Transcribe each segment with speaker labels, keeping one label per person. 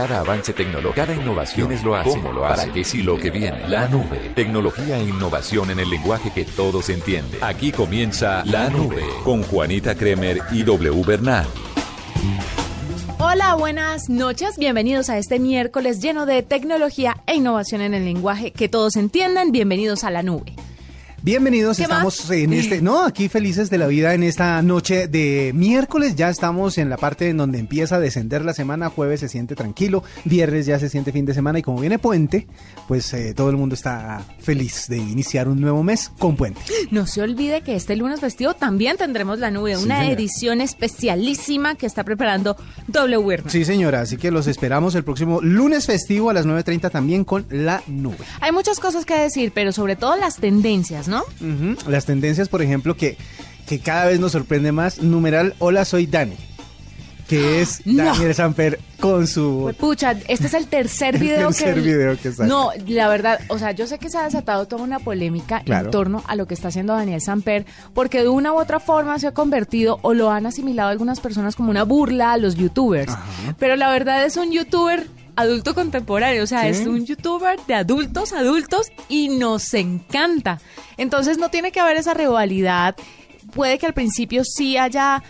Speaker 1: Cada avance tecnológico, cada innovación es lo hace, cómo lo hace, para que sí lo que viene. La nube, tecnología e innovación en el lenguaje que todos entienden. Aquí comienza La Nube con Juanita Kremer y W Bernal.
Speaker 2: Hola, buenas noches. Bienvenidos a este miércoles lleno de tecnología e innovación en el lenguaje que todos entiendan. Bienvenidos a la nube.
Speaker 3: Bienvenidos, estamos en este, no, aquí felices de la vida en esta noche de miércoles, ya estamos en la parte en donde empieza a descender la semana, jueves se siente tranquilo, viernes ya se siente fin de semana y como viene puente, pues eh, todo el mundo está feliz de iniciar un nuevo mes con puente.
Speaker 2: No se olvide que este lunes festivo también tendremos la nube, una edición especialísima que está preparando W.
Speaker 3: Sí señora, así que los esperamos el próximo lunes festivo a las 9.30 también con la nube.
Speaker 2: Hay muchas cosas que decir, pero sobre todo las tendencias, ¿no?
Speaker 3: Las tendencias, por ejemplo, que, que cada vez nos sorprende más. Numeral, hola, soy Dani. Que es Daniel Samper con su...
Speaker 2: Pucha, este es el tercer video
Speaker 3: el tercer video que sale.
Speaker 2: No, la verdad, o sea, yo sé que se ha desatado toda una polémica en torno a lo que está haciendo Daniel Samper, porque de una u otra forma se ha convertido o lo han asimilado algunas personas como una burla a los youtubers. Pero la verdad es un youtuber adulto contemporáneo, o sea, es un youtuber de adultos, adultos y nos encanta. Entonces no tiene que haber esa rivalidad. Puede que al principio sí haya,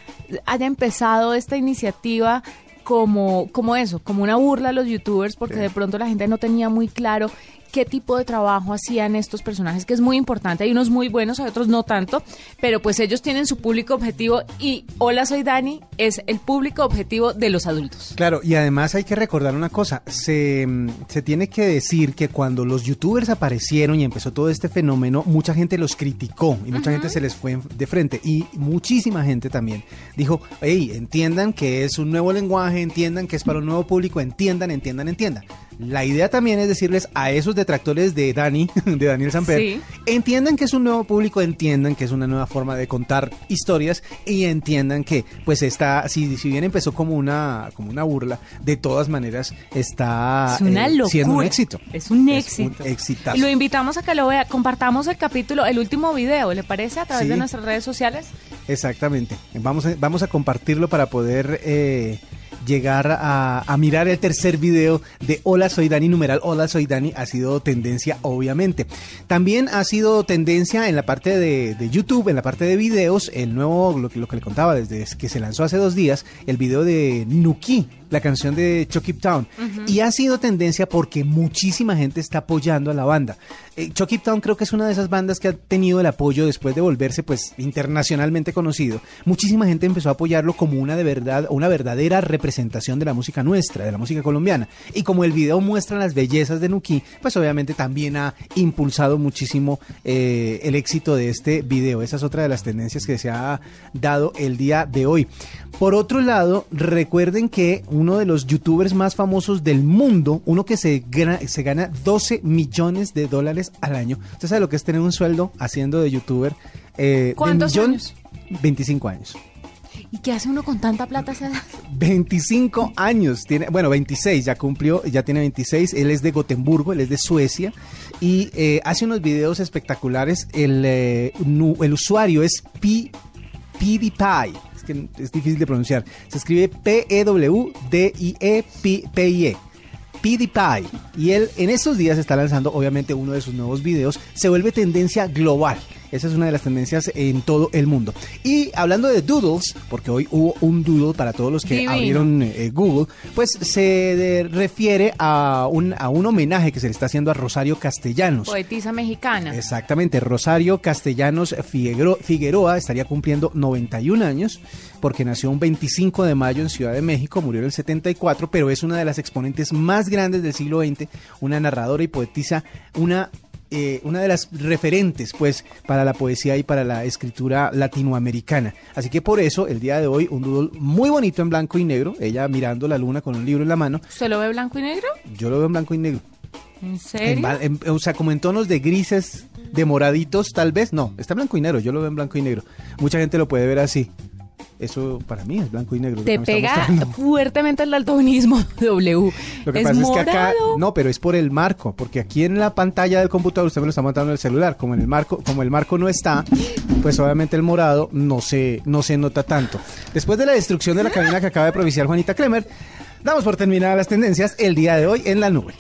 Speaker 2: haya empezado esta iniciativa como, como eso, como una burla a los youtubers, porque de pronto la gente no tenía muy claro qué tipo de trabajo hacían estos personajes, que es muy importante. Hay unos muy buenos, hay otros no tanto, pero pues ellos tienen su público objetivo y Hola, soy Dani es el público objetivo de los adultos.
Speaker 3: Claro, y además hay que recordar una cosa, se, se tiene que decir que cuando los youtubers aparecieron y empezó todo este fenómeno, mucha gente los criticó y mucha gente se les fue de frente y muchísima gente también dijo, hey, entiendan que es un nuevo lenguaje, entiendan que es para un nuevo público, entiendan, entiendan, entiendan. La idea también es decirles a esos detractores de Dani, de Daniel Samper, entiendan que es un nuevo público, entiendan que es una nueva forma de contar historias y entiendan que pues está, si, si bien empezó como una, como una burla, de todas maneras está
Speaker 2: eh,
Speaker 3: siendo un éxito.
Speaker 2: Es un éxito.
Speaker 3: Un
Speaker 2: Y lo invitamos a que lo vea, compartamos el capítulo, el último video, ¿le parece? A través de nuestras redes sociales.
Speaker 3: Exactamente. Vamos a, vamos a compartirlo para poder... Eh, llegar a, mirar el tercer video de Hola Soy Dani, numeral Hola Soy Dani, ha sido tendencia obviamente. También ha sido tendencia en la parte de, YouTube, en la parte de videos, el nuevo, lo, lo que le contaba desde que se lanzó hace dos días, el video de Nuki, la canción de Chucky Town. Y ha sido tendencia porque muchísima gente está apoyando a la banda. Eh, Chucky Town creo que es una de esas bandas que ha tenido el apoyo después de volverse pues internacionalmente conocido. Muchísima gente empezó a apoyarlo como una de verdad, una verdadera representación de la música nuestra, de la música colombiana. Y como el video muestra las bellezas de Nuki, pues obviamente también ha impulsado muchísimo eh, el éxito de este video. Esa es otra de las tendencias que se ha dado el día de hoy. Por otro lado, recuerden que uno de los youtubers más famosos del mundo, uno que se gana, se gana 12 millones de dólares al año. ¿Usted sabe lo que es tener un sueldo haciendo de youtuber?
Speaker 2: Eh, ¿Cuántos años?
Speaker 3: 25 años.
Speaker 2: ¿Y qué hace uno con tanta plata esa edad?
Speaker 3: 25 años, tiene, bueno, 26, ya cumplió, ya tiene 26, él es de Gotemburgo, él es de Suecia y eh, hace unos videos espectaculares, el, eh, el usuario es P, PewDiePie, es difícil de pronunciar, se escribe P-E-W-D-I-E-P-I-E. PewDiePie. Y él en estos días está lanzando obviamente uno de sus nuevos videos. Se vuelve tendencia global. Esa es una de las tendencias en todo el mundo. Y hablando de doodles, porque hoy hubo un doodle para todos los que abrieron eh, Google, pues se refiere a un, a un homenaje que se le está haciendo a Rosario Castellanos.
Speaker 2: Poetisa mexicana.
Speaker 3: Exactamente, Rosario Castellanos Figueroa estaría cumpliendo 91 años porque nació un 25 de mayo en Ciudad de México, murió en el 74, pero es una de las exponentes más grandes del siglo XX, una narradora y poetisa, una eh, una de las referentes pues para la poesía y para la escritura latinoamericana. Así que por eso el día de hoy un doodle muy bonito en blanco y negro, ella mirando la luna con un libro en la mano.
Speaker 2: ¿Usted lo ve blanco y negro?
Speaker 3: Yo lo veo en blanco y negro.
Speaker 2: ¿En serio?
Speaker 3: o sea, como en tonos de grises, de moraditos, tal vez. No, está blanco y negro, yo lo veo en blanco y negro. Mucha gente lo puede ver así. Eso para mí es blanco y negro.
Speaker 2: Te pega fuertemente el daltonismo W.
Speaker 3: Lo que pasa es que acá no, pero es por el marco, porque aquí en la pantalla del computador usted me lo está montando en el celular, como en el marco, como el marco no está, pues obviamente el morado no se no se nota tanto. Después de la destrucción de la cabina que acaba de provinciar Juanita Kremer, Damos por terminadas las tendencias el día de hoy en la nube.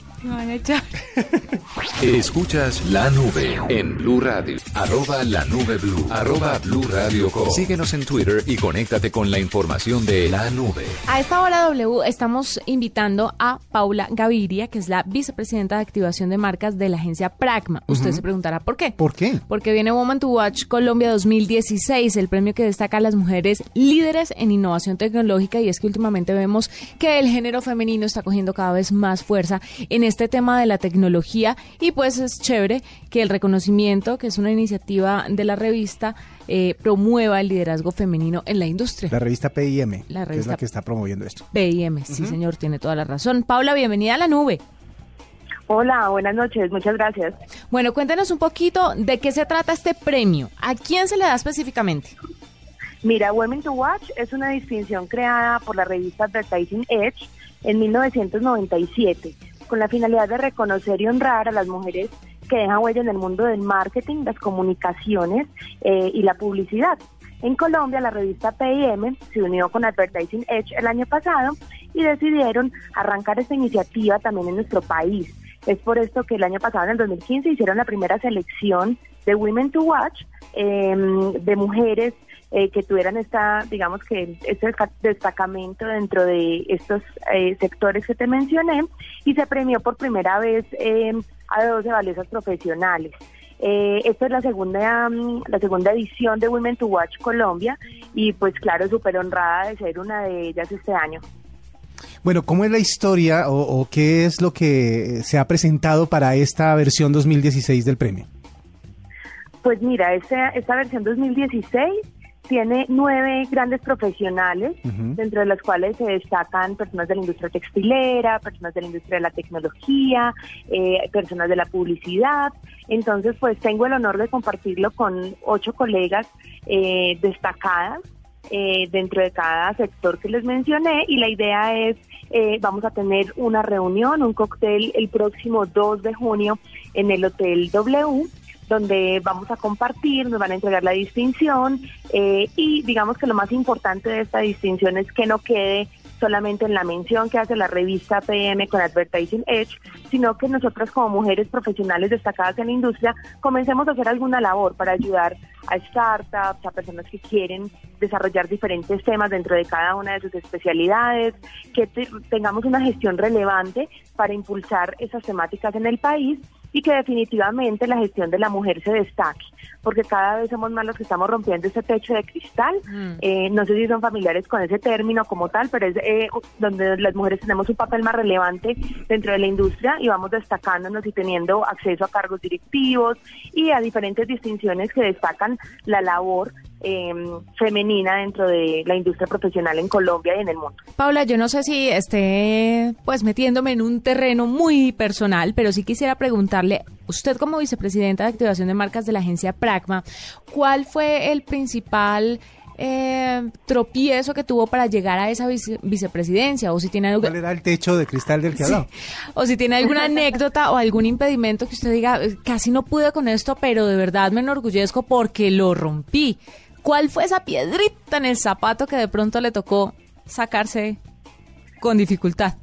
Speaker 1: Escuchas la nube en Blue Radio. Arroba la nube Blue. Arroba Blue Radio Síguenos en Twitter y conéctate con la información de la nube.
Speaker 2: A esta hora W estamos invitando a Paula Gaviria, que es la vicepresidenta de activación de marcas de la agencia Pragma. Usted se preguntará por qué.
Speaker 3: ¿Por qué?
Speaker 2: Porque viene Woman to Watch Colombia 2016, el premio que destaca a las mujeres líderes en innovación tecnológica y es que últimamente vemos que el género femenino está cogiendo cada vez más fuerza en este tema de la tecnología y pues es chévere que el reconocimiento, que es una iniciativa de la revista, eh, promueva el liderazgo femenino en la industria.
Speaker 3: La revista PIM, la revista que es la que está promoviendo esto.
Speaker 2: PIM, sí señor, tiene toda la razón. Paula, bienvenida a la nube.
Speaker 4: Hola, buenas noches, muchas gracias.
Speaker 2: Bueno, cuéntenos un poquito de qué se trata este premio. ¿A quién se le da específicamente?
Speaker 4: Mira, Women to Watch es una distinción creada por la revista Advertising Edge en 1997 con la finalidad de reconocer y honrar a las mujeres que dejan huella en el mundo del marketing, las comunicaciones eh, y la publicidad. En Colombia, la revista PIM se unió con Advertising Edge el año pasado y decidieron arrancar esta iniciativa también en nuestro país. Es por esto que el año pasado, en el 2015, hicieron la primera selección de Women to Watch em, de mujeres eh, que tuvieran esta, digamos que este destacamento dentro de estos eh, sectores que te mencioné y se premió por primera vez eh, a 12 valiosas profesionales. esta es la segunda mm, la segunda edición de Women to Watch Colombia y pues claro, súper honrada de ser una de ellas este año.
Speaker 3: Bueno, ¿cómo es la historia o, qué es lo que se ha presentado para esta versión 2016 del premio?
Speaker 4: Pues mira, esta, esta versión 2016 tiene nueve grandes profesionales, dentro de los cuales se destacan personas de la industria textilera, personas de la industria de la tecnología, eh, personas de la publicidad. Entonces, pues tengo el honor de compartirlo con ocho colegas eh, destacadas eh, dentro de cada sector que les mencioné. Y la idea es, vamos a tener una reunión, un cóctel el próximo 2 de junio en el Hotel W donde vamos a compartir, nos van a entregar la distinción eh, y digamos que lo más importante de esta distinción es que no quede solamente en la mención que hace la revista PM con Advertising Edge, sino que nosotras como mujeres profesionales destacadas en la industria comencemos a hacer alguna labor para ayudar a startups, a personas que quieren desarrollar diferentes temas dentro de cada una de sus especialidades, que tengamos una gestión relevante para impulsar esas temáticas en el país y que definitivamente la gestión de la mujer se destaque, porque cada vez somos más los que estamos rompiendo ese techo de cristal. Mm. Eh, no sé si son familiares con ese término como tal, pero es eh, donde las mujeres tenemos un papel más relevante dentro de la industria y vamos destacándonos y teniendo acceso a cargos directivos y a diferentes distinciones que destacan la labor eh, femenina dentro de la industria profesional en Colombia y en el mundo.
Speaker 2: Paula, yo no sé si esté pues metiéndome en un terreno muy personal, pero sí quisiera preguntarle, usted como vicepresidenta de activación de marcas de la agencia Pragma, ¿cuál fue el principal eh, tropiezo que tuvo para llegar a esa vicepresidencia o si tiene
Speaker 3: ¿Cuál era el techo de cristal del que
Speaker 2: O si tiene alguna anécdota o algún impedimento que usted diga, casi no pude con esto, pero de verdad me enorgullezco porque lo rompí. ¿Cuál fue esa piedrita en el zapato que de pronto le tocó sacarse con dificultad?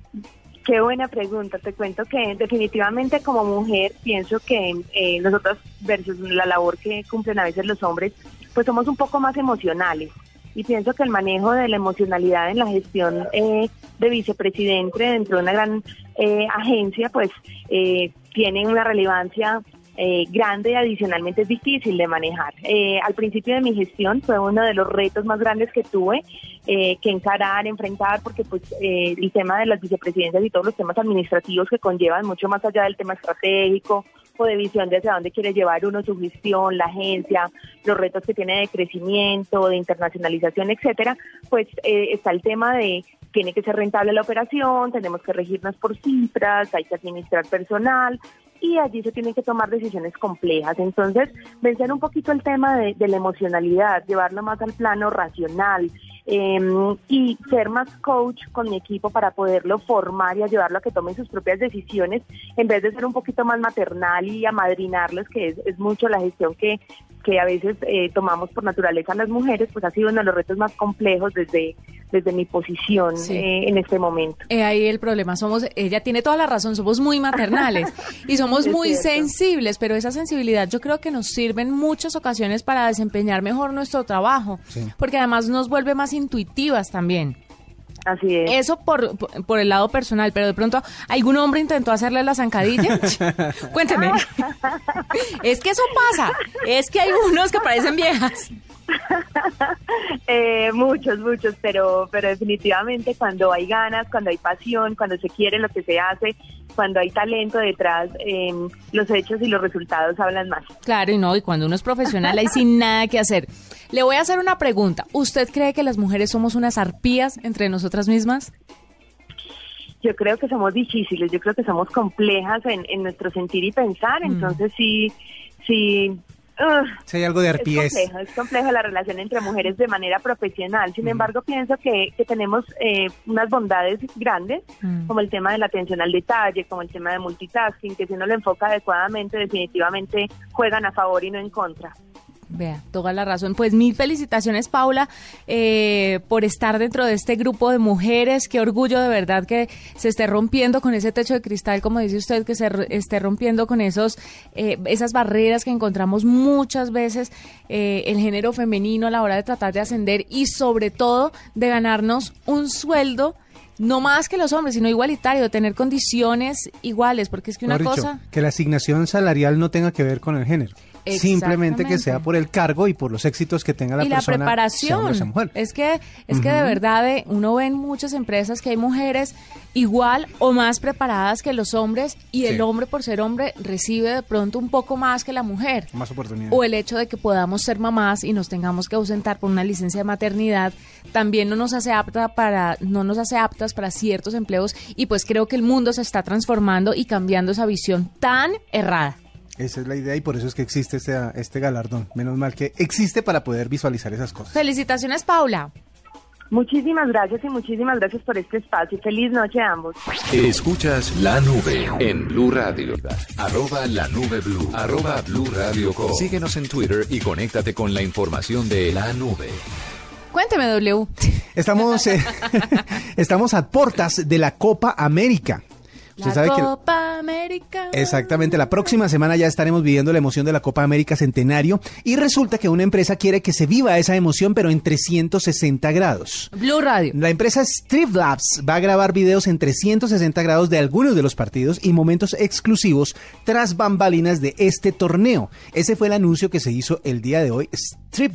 Speaker 4: Qué buena pregunta. Te cuento que definitivamente como mujer pienso que eh, nosotros versus la labor que cumplen a veces los hombres, pues somos un poco más emocionales. Y pienso que el manejo de la emocionalidad en la gestión eh, de vicepresidente dentro de una gran eh, agencia, pues eh, tiene una relevancia eh, grande y adicionalmente es difícil de manejar. Eh, al principio de mi gestión fue uno de los retos más grandes que tuve eh, que encarar, enfrentar, porque pues el tema de las vicepresidencias y todos los temas administrativos que conllevan mucho más allá del tema estratégico o de visión de hacia dónde quiere llevar uno su gestión, la agencia, los retos que tiene de crecimiento, de internacionalización, etcétera, pues está el tema de tiene que ser rentable la operación, tenemos que regirnos por cifras, hay que administrar personal, y allí se tienen que tomar decisiones complejas. Entonces, vencer un poquito el tema de, la emocionalidad, llevarlo más al plano racional em, y ser más coach con mi equipo para poderlo formar y ayudarlo a que tomen sus propias decisiones, en vez de ser un poquito más maternal y amadrinarlos, que es, mucho la gestión que, que a veces eh, tomamos por naturaleza las mujeres, pues ha sido uno de los retos más complejos desde, desde mi posición eh, en este momento.
Speaker 2: Eh, ahí el problema somos, ella tiene toda la razón, somos muy maternales y somos muy sensibles, pero esa sensibilidad yo creo que nos sirve en muchas ocasiones para desempeñar mejor nuestro trabajo, porque además nos vuelve más intuitivas también.
Speaker 4: Así es.
Speaker 2: Eso por, por, el lado personal, pero de pronto, ¿algún hombre intentó hacerle la zancadilla? Cuénteme. es que eso pasa. Es que hay unos que parecen viejas.
Speaker 4: eh, muchos, muchos, pero, pero definitivamente cuando hay ganas, cuando hay pasión, cuando se quiere lo que se hace, cuando hay talento detrás, eh, los hechos y los resultados hablan más.
Speaker 2: Claro, y no, y cuando uno es profesional hay sin nada que hacer. Le voy a hacer una pregunta. ¿Usted cree que las mujeres somos unas arpías entre nosotras mismas?
Speaker 4: Yo creo que somos difíciles, yo creo que somos complejas en, en nuestro sentir y pensar, mm. entonces sí, sí,
Speaker 3: si hay algo de arpies.
Speaker 4: Es complejo, es complejo la relación entre mujeres de manera profesional. Sin embargo, pienso que, que tenemos eh, unas bondades grandes, mm. como el tema de la atención al detalle, como el tema de multitasking, que si uno lo enfoca adecuadamente, definitivamente juegan a favor y no en contra.
Speaker 2: Vea, toda la razón. Pues mil felicitaciones, Paula, eh, por estar dentro de este grupo de mujeres. Qué orgullo de verdad que se esté rompiendo con ese techo de cristal, como dice usted, que se esté rompiendo con esos, eh, esas barreras que encontramos muchas veces eh, el género femenino a la hora de tratar de ascender y sobre todo de ganarnos un sueldo no más que los hombres, sino igualitario, tener condiciones iguales, porque es que una cosa...
Speaker 3: Que la asignación salarial no tenga que ver con el género simplemente que sea por el cargo y por los éxitos que tenga la
Speaker 2: y
Speaker 3: persona.
Speaker 2: Y la preparación. Es que es que de verdad eh, uno ve en muchas empresas que hay mujeres igual o más preparadas que los hombres y el hombre por ser hombre recibe de pronto un poco más que la mujer.
Speaker 3: Más oportunidades.
Speaker 2: O el hecho de que podamos ser mamás y nos tengamos que ausentar por una licencia de maternidad también no nos hace apta para no nos hace aptas para ciertos empleos y pues creo que el mundo se está transformando y cambiando esa visión tan errada.
Speaker 3: Esa es la idea y por eso es que existe este, este galardón. Menos mal que existe para poder visualizar esas cosas.
Speaker 2: Felicitaciones, Paula.
Speaker 4: Muchísimas gracias y muchísimas gracias por este espacio. Feliz noche a ambos.
Speaker 1: Escuchas la nube en Blue Radio. Arroba la nube Blue. Arroba Blue Radio Síguenos en Twitter y conéctate con la información de la nube.
Speaker 2: Cuénteme, W.
Speaker 3: Estamos, eh, estamos a puertas de la Copa América
Speaker 2: la Copa América.
Speaker 3: Exactamente, la próxima semana ya estaremos viviendo la emoción de la Copa América Centenario y resulta que una empresa quiere que se viva esa emoción pero en 360 grados.
Speaker 2: Blue Radio.
Speaker 3: La empresa Labs va a grabar videos en 360 grados de algunos de los partidos y momentos exclusivos tras bambalinas de este torneo. Ese fue el anuncio que se hizo el día de hoy.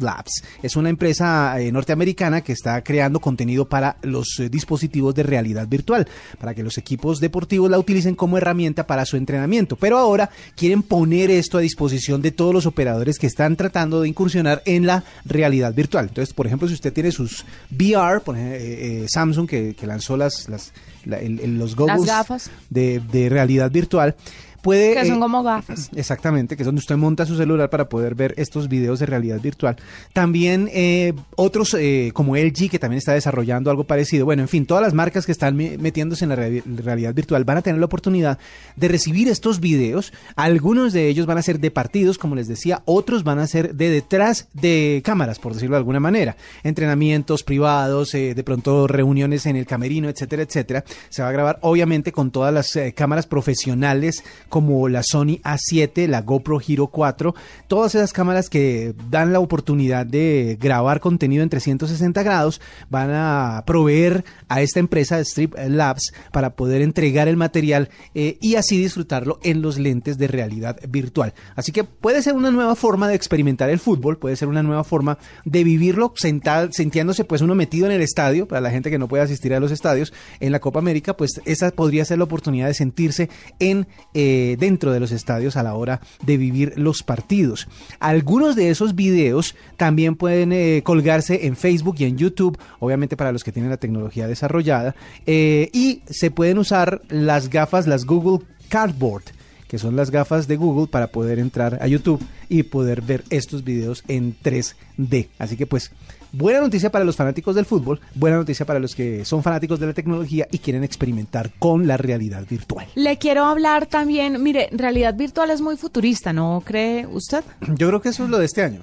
Speaker 3: Labs es una empresa eh, norteamericana que está creando contenido para los eh, dispositivos de realidad virtual, para que los equipos deportivos la utilicen como herramienta para su entrenamiento. Pero ahora quieren poner esto a disposición de todos los operadores que están tratando de incursionar en la realidad virtual. Entonces, por ejemplo, si usted tiene sus VR, por ejemplo, eh, Samsung que, lanzó las, las los goggles
Speaker 2: gafas.
Speaker 3: De, de realidad virtual, puede...
Speaker 2: Que son eh, como gafas.
Speaker 3: Exactamente, que es donde usted monta su celular para poder ver estos videos de realidad virtual. También eh, otros eh, como LG, que también está desarrollando algo parecido. Bueno, en fin, todas las marcas que están metiéndose en la realidad virtual van a tener la oportunidad de recibir estos videos. Algunos de ellos van a ser de partidos, como les decía, otros van a ser de detrás de cámaras, por decirlo de alguna manera. Entrenamientos privados, de pronto reuniones en el camerino, etcétera, etcétera. Se va a grabar obviamente con todas las cámaras profesionales como la Sony A7, la GoPro Hero 4, todas esas cámaras que dan la oportunidad de grabar contenido en 360 grados van a proveer a esta empresa Strip Labs para poder entregar el material eh, y así disfrutarlo en los lentes de realidad virtual. Así que puede ser una nueva forma de experimentar el fútbol, puede ser una nueva forma de vivirlo sentado, sintiéndose pues uno metido en el estadio, para la gente que no puede asistir a los estadios en la Copa América, pues esa podría ser la oportunidad de sentirse en eh, eh, dentro de los estadios a la hora de vivir los partidos. Algunos de esos videos también pueden eh, colgarse en Facebook y en YouTube, obviamente para los que tienen la tecnología desarrollada, eh, y se pueden usar las gafas, las Google Cardboard que son las gafas de Google para poder entrar a YouTube y poder ver estos videos en 3D. Así que pues buena noticia para los fanáticos del fútbol, buena noticia para los que son fanáticos de la tecnología y quieren experimentar con la realidad virtual.
Speaker 2: Le quiero hablar también, mire, realidad virtual es muy futurista, ¿no cree usted?
Speaker 3: Yo creo que eso es lo de este año.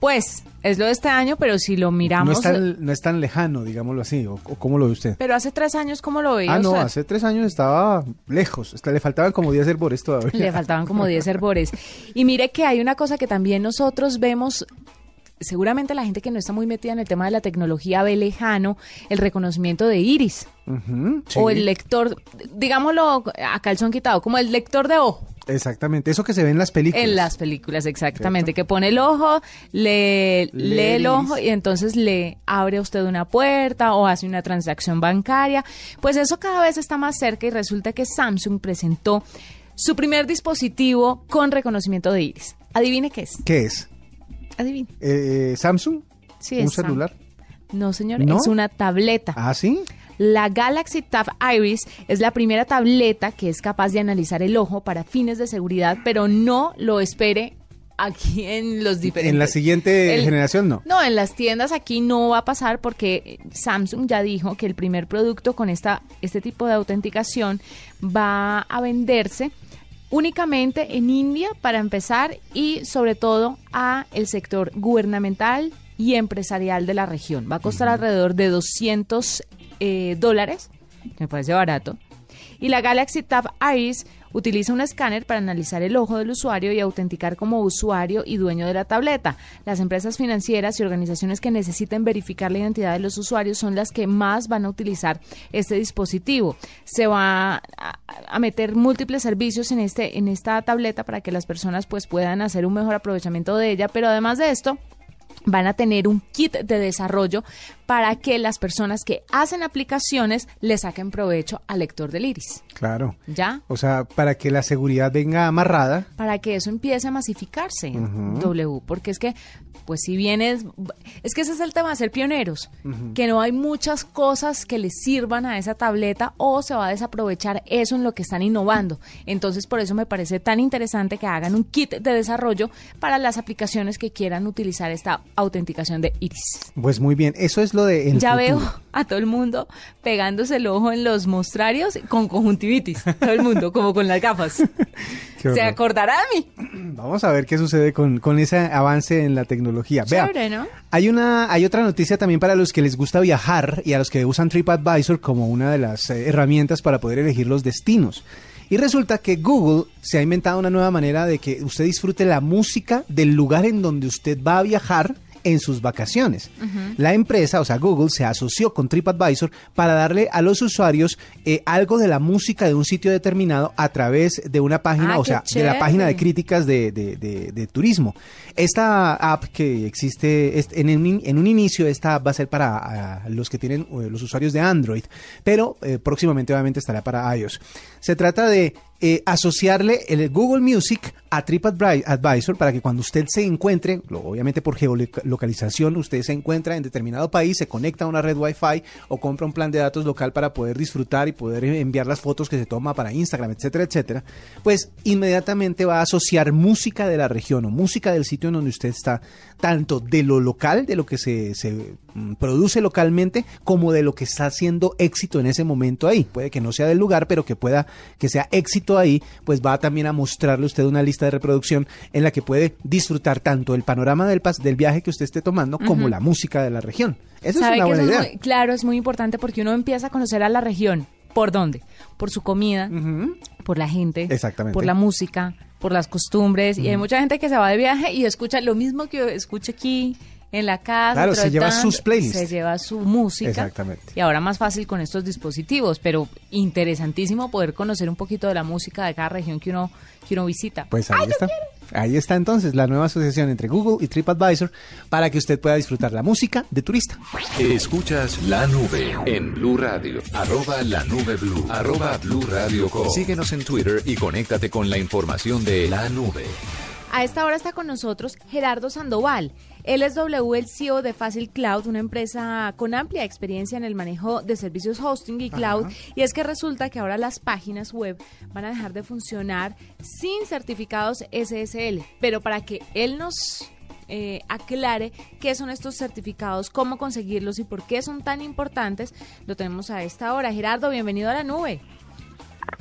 Speaker 2: Pues es lo de este año, pero si lo miramos...
Speaker 3: No es tan, lejano, digámoslo así, o, cómo lo ve usted.
Speaker 2: Pero hace tres años, ¿cómo lo veía
Speaker 3: Ah, no, hace tres años estaba lejos, le faltaban como 10 herbores todavía.
Speaker 2: Le faltaban como 10 herbores. Y mire que hay una cosa que también nosotros vemos seguramente la gente que no está muy metida en el tema de la tecnología ve lejano el reconocimiento de iris. O el lector, digámoslo a calzón quitado, como el lector de ojo.
Speaker 3: Exactamente, eso que se ve en las películas.
Speaker 2: En las películas, exactamente, que pone el ojo, le, lee el ojo y entonces le abre a usted una puerta o hace una transacción bancaria. Pues eso cada vez está más cerca y resulta que Samsung presentó su primer dispositivo con reconocimiento de iris. Adivine qué es.
Speaker 3: ¿Qué es?
Speaker 2: Adivine.
Speaker 3: Eh, ¿Samsung?
Speaker 2: Sí,
Speaker 3: ¿Un celular?
Speaker 2: No, señor, es una tableta.
Speaker 3: ¿Ah, sí?
Speaker 2: La Galaxy Tab Iris es la primera tableta que es capaz de analizar el ojo para fines de seguridad, pero no lo espere aquí en los diferentes.
Speaker 3: En la siguiente generación no.
Speaker 2: No, en las tiendas aquí no va a pasar porque Samsung ya dijo que el primer producto con esta este tipo de autenticación va a venderse únicamente en India para empezar y sobre todo a el sector gubernamental y empresarial de la región. Va a costar alrededor de 200 eh, dólares, que me parece barato. Y la Galaxy Tab Iris utiliza un escáner para analizar el ojo del usuario y autenticar como usuario y dueño de la tableta. Las empresas financieras y organizaciones que necesiten verificar la identidad de los usuarios son las que más van a utilizar este dispositivo. Se va a, meter múltiples servicios en este en esta tableta para que las personas pues puedan hacer un mejor aprovechamiento de ella, pero además de esto van a tener un kit de desarrollo para que las personas que hacen aplicaciones le saquen provecho al lector del iris.
Speaker 3: Claro.
Speaker 2: ¿Ya?
Speaker 3: O sea, para que la seguridad venga amarrada.
Speaker 2: Para que eso empiece a masificarse, W, porque es que, pues si vienes, es que ese es el tema de ser pioneros, que no hay muchas cosas que le sirvan a esa tableta o se va a desaprovechar eso en lo que están innovando. Entonces, por eso me parece tan interesante que hagan un kit de desarrollo para las aplicaciones que quieran utilizar esta autenticación de iris.
Speaker 3: Pues muy bien, eso es
Speaker 2: ya veo a todo el mundo pegándose el ojo en los mostrarios con conjuntivitis. Todo el mundo, como con las gafas. Se acordará de mí.
Speaker 3: Vamos a ver qué sucede con, ese avance en la tecnología. Vea, hay, una, hay otra noticia también para los que les gusta viajar y a los que usan TripAdvisor como una de las eh, herramientas para poder elegir los destinos. Y resulta que Google se ha inventado una nueva manera de que usted disfrute la música del lugar en donde usted va a viajar en sus vacaciones. La empresa, o sea, Google, se asoció con TripAdvisor para darle a los usuarios eh, algo de la música de un sitio determinado a través de una página,
Speaker 2: ah,
Speaker 3: o sea, de la página de críticas de, turismo. Esta app que existe en, un inicio, esta app va a ser para los que tienen eh, los usuarios de Android, pero eh, próximamente obviamente estará para iOS. Se trata de eh, asociarle el Google Music a TripAdvisor para que cuando usted se encuentre, obviamente por geolocalización, usted se encuentra en determinado país, se conecta a una red Wi-Fi o compra un plan de datos local para poder disfrutar y poder enviar las fotos que se toma para Instagram, etcétera, etcétera, pues inmediatamente va a asociar música de la región o música del sitio en donde usted está, tanto de lo local, de lo que se, se mm, produce localmente, como de lo que está haciendo éxito en ese momento ahí. Puede que no sea del lugar, pero que pueda que sea éxito ahí, pues va también a mostrarle usted una lista de reproducción en la que puede disfrutar tanto el panorama del, del viaje que usted esté tomando como la música de la región. Esa es una buena idea.
Speaker 2: claro, es muy importante porque uno empieza a conocer a la región. ¿Por dónde? Por su comida, por la gente, por la música, por las costumbres. Y hay mucha gente que se va de viaje y escucha lo mismo que escucha aquí en la casa.
Speaker 3: Claro, se lleva sus playlists.
Speaker 2: Se lleva su música.
Speaker 3: Exactamente.
Speaker 2: Y ahora más fácil con estos dispositivos, pero interesantísimo poder conocer un poquito de la música de cada región que uno, que uno visita.
Speaker 3: Pues ahí está. Ahí está entonces la nueva asociación entre Google y TripAdvisor para que usted pueda disfrutar la música de turista.
Speaker 1: Escuchas la nube en Blue Radio. Arroba la nube Blue. Arroba Blue Radio Síguenos en Twitter y conéctate con la información de la nube.
Speaker 2: A esta hora está con nosotros Gerardo Sandoval. Él es W, el CEO de Facil Cloud, una empresa con amplia experiencia en el manejo de servicios hosting y cloud. Y es que resulta que ahora las páginas web van a dejar de funcionar sin certificados SSL. Pero para que él nos eh, aclare qué son estos certificados, cómo conseguirlos y por qué son tan importantes, lo tenemos a esta hora. Gerardo, bienvenido a la nube.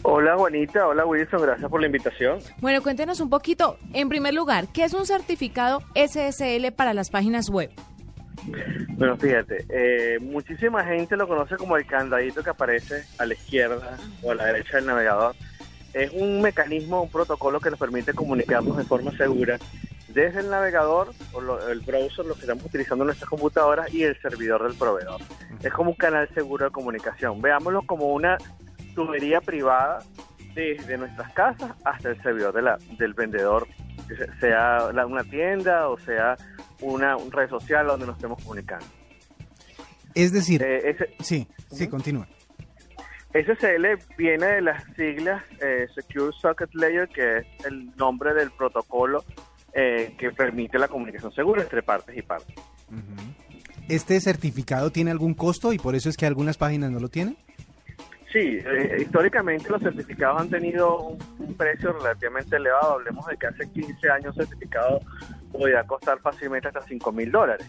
Speaker 5: Hola Juanita, hola Wilson, gracias por la invitación.
Speaker 2: Bueno, cuéntenos un poquito, en primer lugar, ¿qué es un certificado SSL para las páginas web?
Speaker 5: Bueno, fíjate, eh, muchísima gente lo conoce como el candadito que aparece a la izquierda o a la derecha del navegador. Es un mecanismo, un protocolo que nos permite comunicarnos de forma segura desde el navegador o el browser, lo que estamos utilizando en nuestras computadoras y el servidor del proveedor. Es como un canal seguro de comunicación. Veámoslo como una tubería privada desde nuestras casas hasta el servidor de la, del vendedor, sea una tienda o sea una, red social donde nos estemos comunicando.
Speaker 3: Es decir, eh, sí, sí, continúa.
Speaker 5: SSL viene de las siglas eh, Secure Socket Layer, que es el nombre del protocolo eh, que permite la comunicación segura entre partes y partes.
Speaker 3: ¿Este certificado tiene algún costo y por eso es que algunas páginas no lo tienen?
Speaker 5: Sí, eh, históricamente los certificados han tenido un, precio relativamente elevado. Hablemos de que hace 15 años certificado podía costar fácilmente hasta 5 mil dólares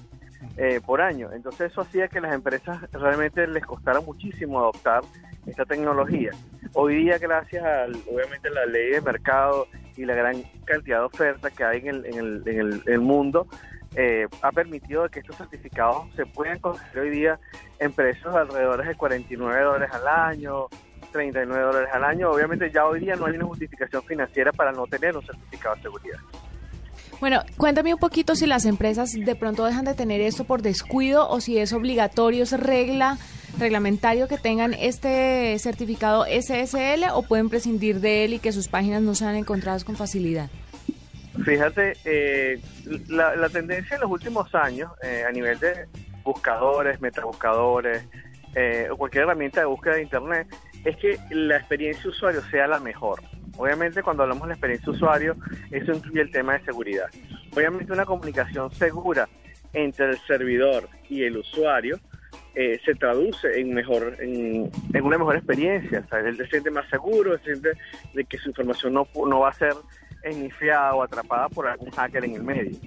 Speaker 5: eh, por año. Entonces eso hacía que las empresas realmente les costara muchísimo adoptar esta tecnología. Hoy día, gracias a obviamente la ley de mercado y la gran cantidad de ofertas que hay en el, en el, en el mundo, eh, ha permitido que estos certificados se puedan conseguir hoy día en precios alrededor de 49 dólares al año, 39 dólares al año. Obviamente ya hoy día no hay una justificación financiera para no tener un certificado de seguridad.
Speaker 2: Bueno, cuéntame un poquito si las empresas de pronto dejan de tener esto por descuido o si es obligatorio, es regla, reglamentario que tengan este certificado SSL o pueden prescindir de él y que sus páginas no sean encontradas con facilidad.
Speaker 5: Fíjate, eh, la, tendencia en los últimos años eh, a nivel de buscadores, metabuscadores eh, o cualquier herramienta de búsqueda de Internet es que la experiencia de usuario sea la mejor. Obviamente cuando hablamos de la experiencia usuario, eso incluye el tema de seguridad. Obviamente una comunicación segura entre el servidor y el usuario se traduce en mejor en, una mejor experiencia. Sea, él se siente más seguro, se siente de que su información no, no va a ser iniciada o atrapada por algún hacker en el medio.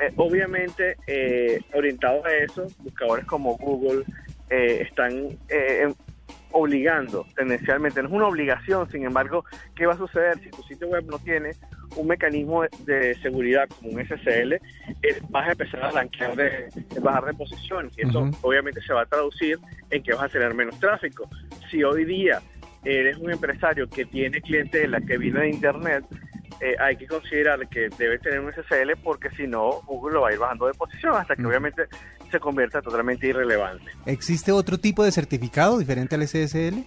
Speaker 5: Eh, obviamente, eh, orientados a eso, buscadores como Google eh, están em, obligando tendencialmente, no es una obligación, sin embargo, ¿qué va a suceder si tu sitio web no tiene un mecanismo de seguridad como un SSL? vas a empezar a blanquear de, bajar de posición y eso obviamente se va a traducir en que vas a tener menos tráfico. Si hoy día eres un empresario que tiene clientela que vino de internet, eh, hay que considerar que debe tener un SSL porque si no, Google lo va a ir bajando de posición hasta que obviamente se convierta totalmente irrelevante.
Speaker 3: ¿Existe otro tipo de certificado diferente al SSL?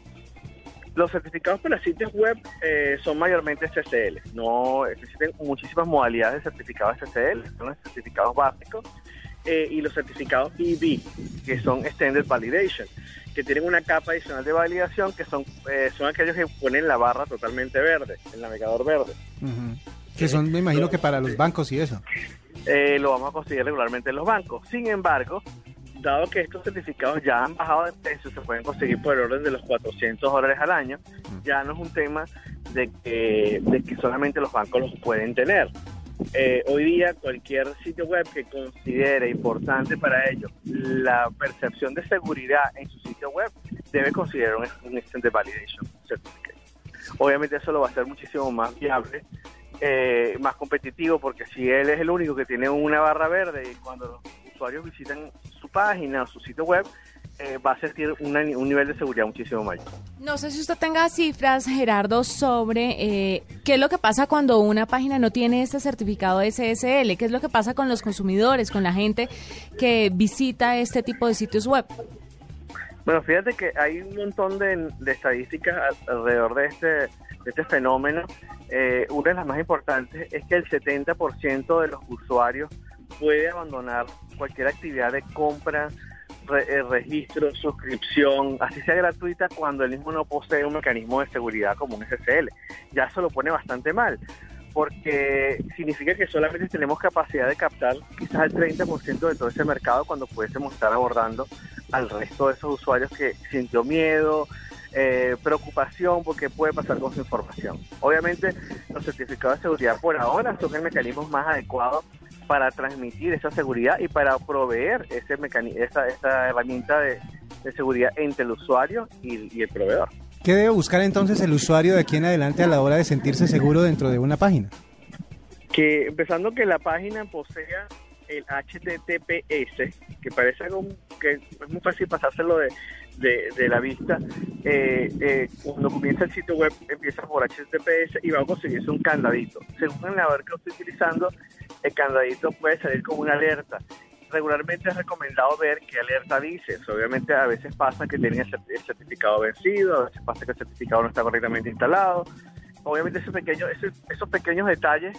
Speaker 5: Los certificados para sitios web eh, son mayormente SSL. No existen muchísimas modalidades de certificados SSL, son los certificados básicos eh, y los certificados EV, que son Extended Validation que tienen una capa adicional de validación que son, eh, son aquellos que ponen la barra totalmente verde, el navegador verde.
Speaker 3: Que son, me imagino que para los bancos y eso.
Speaker 5: Eh, lo vamos a conseguir regularmente en los bancos. Sin embargo, dado que estos certificados ya han bajado de precio, se pueden conseguir por el orden de los 400 dólares al año, ya no es un tema de que, de que solamente los bancos los pueden tener. Eh, hoy día cualquier sitio web que considere importante para ellos la percepción de seguridad en su sitio web debe considerar un, un Extended Validation Certificate. Obviamente eso lo va a hacer muchísimo más viable, eh, más competitivo, porque si él es el único que tiene una barra verde y cuando los usuarios visitan su página o su sitio web, eh, va a sentir un nivel de seguridad muchísimo mayor.
Speaker 2: No sé si usted tenga cifras, Gerardo, sobre eh, qué es lo que pasa cuando una página no tiene este certificado SSL, qué es lo que pasa con los consumidores, con la gente que visita este tipo de sitios web.
Speaker 5: Bueno, fíjate que hay un montón de, estadísticas alrededor de este, de este fenómeno. Eh, una de las más importantes es que el 70% de los usuarios puede abandonar cualquier actividad de compra eh, registro, suscripción, así sea gratuita, cuando el mismo no posee un mecanismo de seguridad como un SSL. Ya eso lo pone bastante mal, porque significa que solamente tenemos capacidad de captar quizás el 30% de todo ese mercado cuando pudiésemos estar abordando al resto de esos usuarios que sintió miedo, eh, preocupación porque puede pasar con su información. Obviamente los certificados de seguridad por ahora son el mecanismo más adecuado para transmitir esa seguridad y para proveer ese esa, esa herramienta de, seguridad entre el usuario y el proveedor.
Speaker 3: ¿Qué debe buscar entonces el usuario de aquí en adelante a la hora de sentirse seguro dentro de una página?
Speaker 5: Que empezando que la página posea el HTTPS, que parece que es muy fácil pasárselo de, de, la vista. Eh, eh, cuando comienza el sitio web empieza por HTTPS y va a conseguirse un candadito. Según el navegador que lo estoy utilizando, el candadito puede salir como una alerta regularmente es recomendado ver qué alerta dice. Obviamente a veces pasa que tienen el certificado vencido, a veces pasa que el certificado no está correctamente instalado. Obviamente esos pequeños, esos, pequeños detalles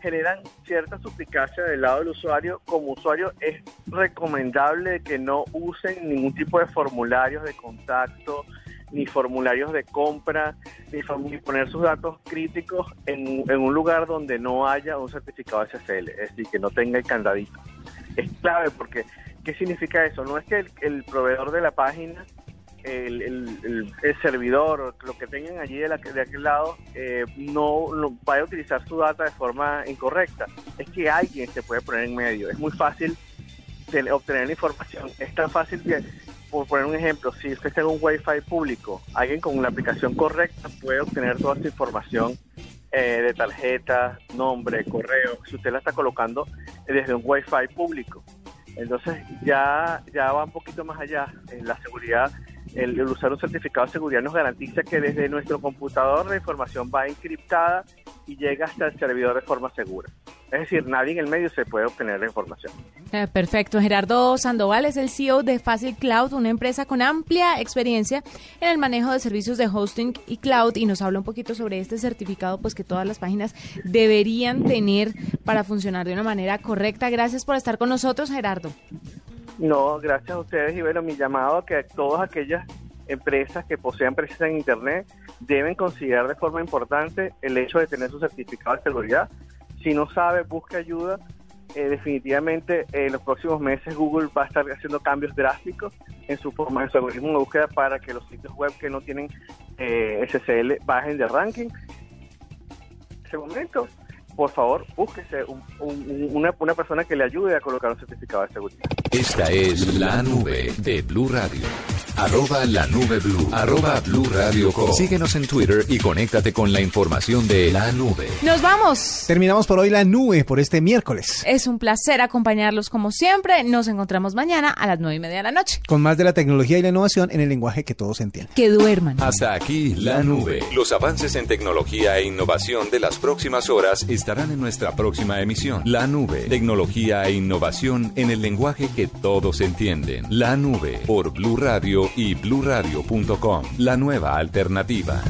Speaker 5: generan cierta suplicacia del lado del usuario. Como usuario es recomendable que no usen ningún tipo de formularios de contacto, ni formularios de compra, ni, poner sus datos críticos en, un lugar donde no haya un certificado SSL, es decir, que no tenga el candadito es clave porque ¿qué significa eso? No es que el, proveedor de la página, el, el, servidor, lo que tengan allí de, la, de aquel lado, eh, no, vaya a utilizar su data de forma incorrecta. Es que alguien se puede poner en medio. Es muy fácil obtener la información. Es tan fácil que, por poner un ejemplo, si usted está en un Wi-Fi público, alguien con la aplicación correcta puede obtener toda esta información eh, de tarjeta, nombre, correo, si usted la está colocando desde un Wi-Fi público. Entonces ya, ya va un poquito más allá. En la seguridad, el, usar un certificado de seguridad nos garantiza que desde nuestro computador la información va encriptada y llega hasta el servidor de forma segura. Es decir, nadie en el medio se puede obtener la información.
Speaker 2: Eh, perfecto. Gerardo Sandoval es el CEO de Facil Cloud, una empresa con amplia experiencia en el manejo de servicios de hosting y cloud y nos habla un poquito sobre este certificado pues que todas las páginas deberían tener para funcionar de una manera correcta. Gracias por estar con nosotros, Gerardo.
Speaker 5: No, gracias a ustedes y bueno, mi llamado a que todas aquellas empresas que posean presencia en Internet deben considerar de forma importante el hecho de tener su certificado de seguridad si no sabe, busque ayuda. Eh, definitivamente en los próximos meses Google va a estar haciendo cambios drásticos en su forma de su algoritmo de búsqueda para que los sitios web que no tienen eh, SSL bajen de ranking. En ese momento, por favor, búsquese una, una persona que le ayude a colocar un certificado de seguridad.
Speaker 1: Esta es la nube de Blue Radio. Arroba la nube blue. Arroba blue radio Síguenos en Twitter y conéctate con la información de la nube.
Speaker 2: Nos vamos.
Speaker 3: Terminamos por hoy la nube por este miércoles.
Speaker 2: Es un placer acompañarlos como siempre. Nos encontramos mañana a las nueve y media de la noche.
Speaker 3: Con más de la tecnología y la innovación en el lenguaje que todos entienden.
Speaker 2: Que duerman.
Speaker 1: Hasta aquí la nube. Los avances en tecnología e innovación de las próximas horas estarán en nuestra próxima emisión. La nube. Tecnología e innovación en el lenguaje que todos entienden. La nube por Blue Radio y bluradio.com, la nueva alternativa.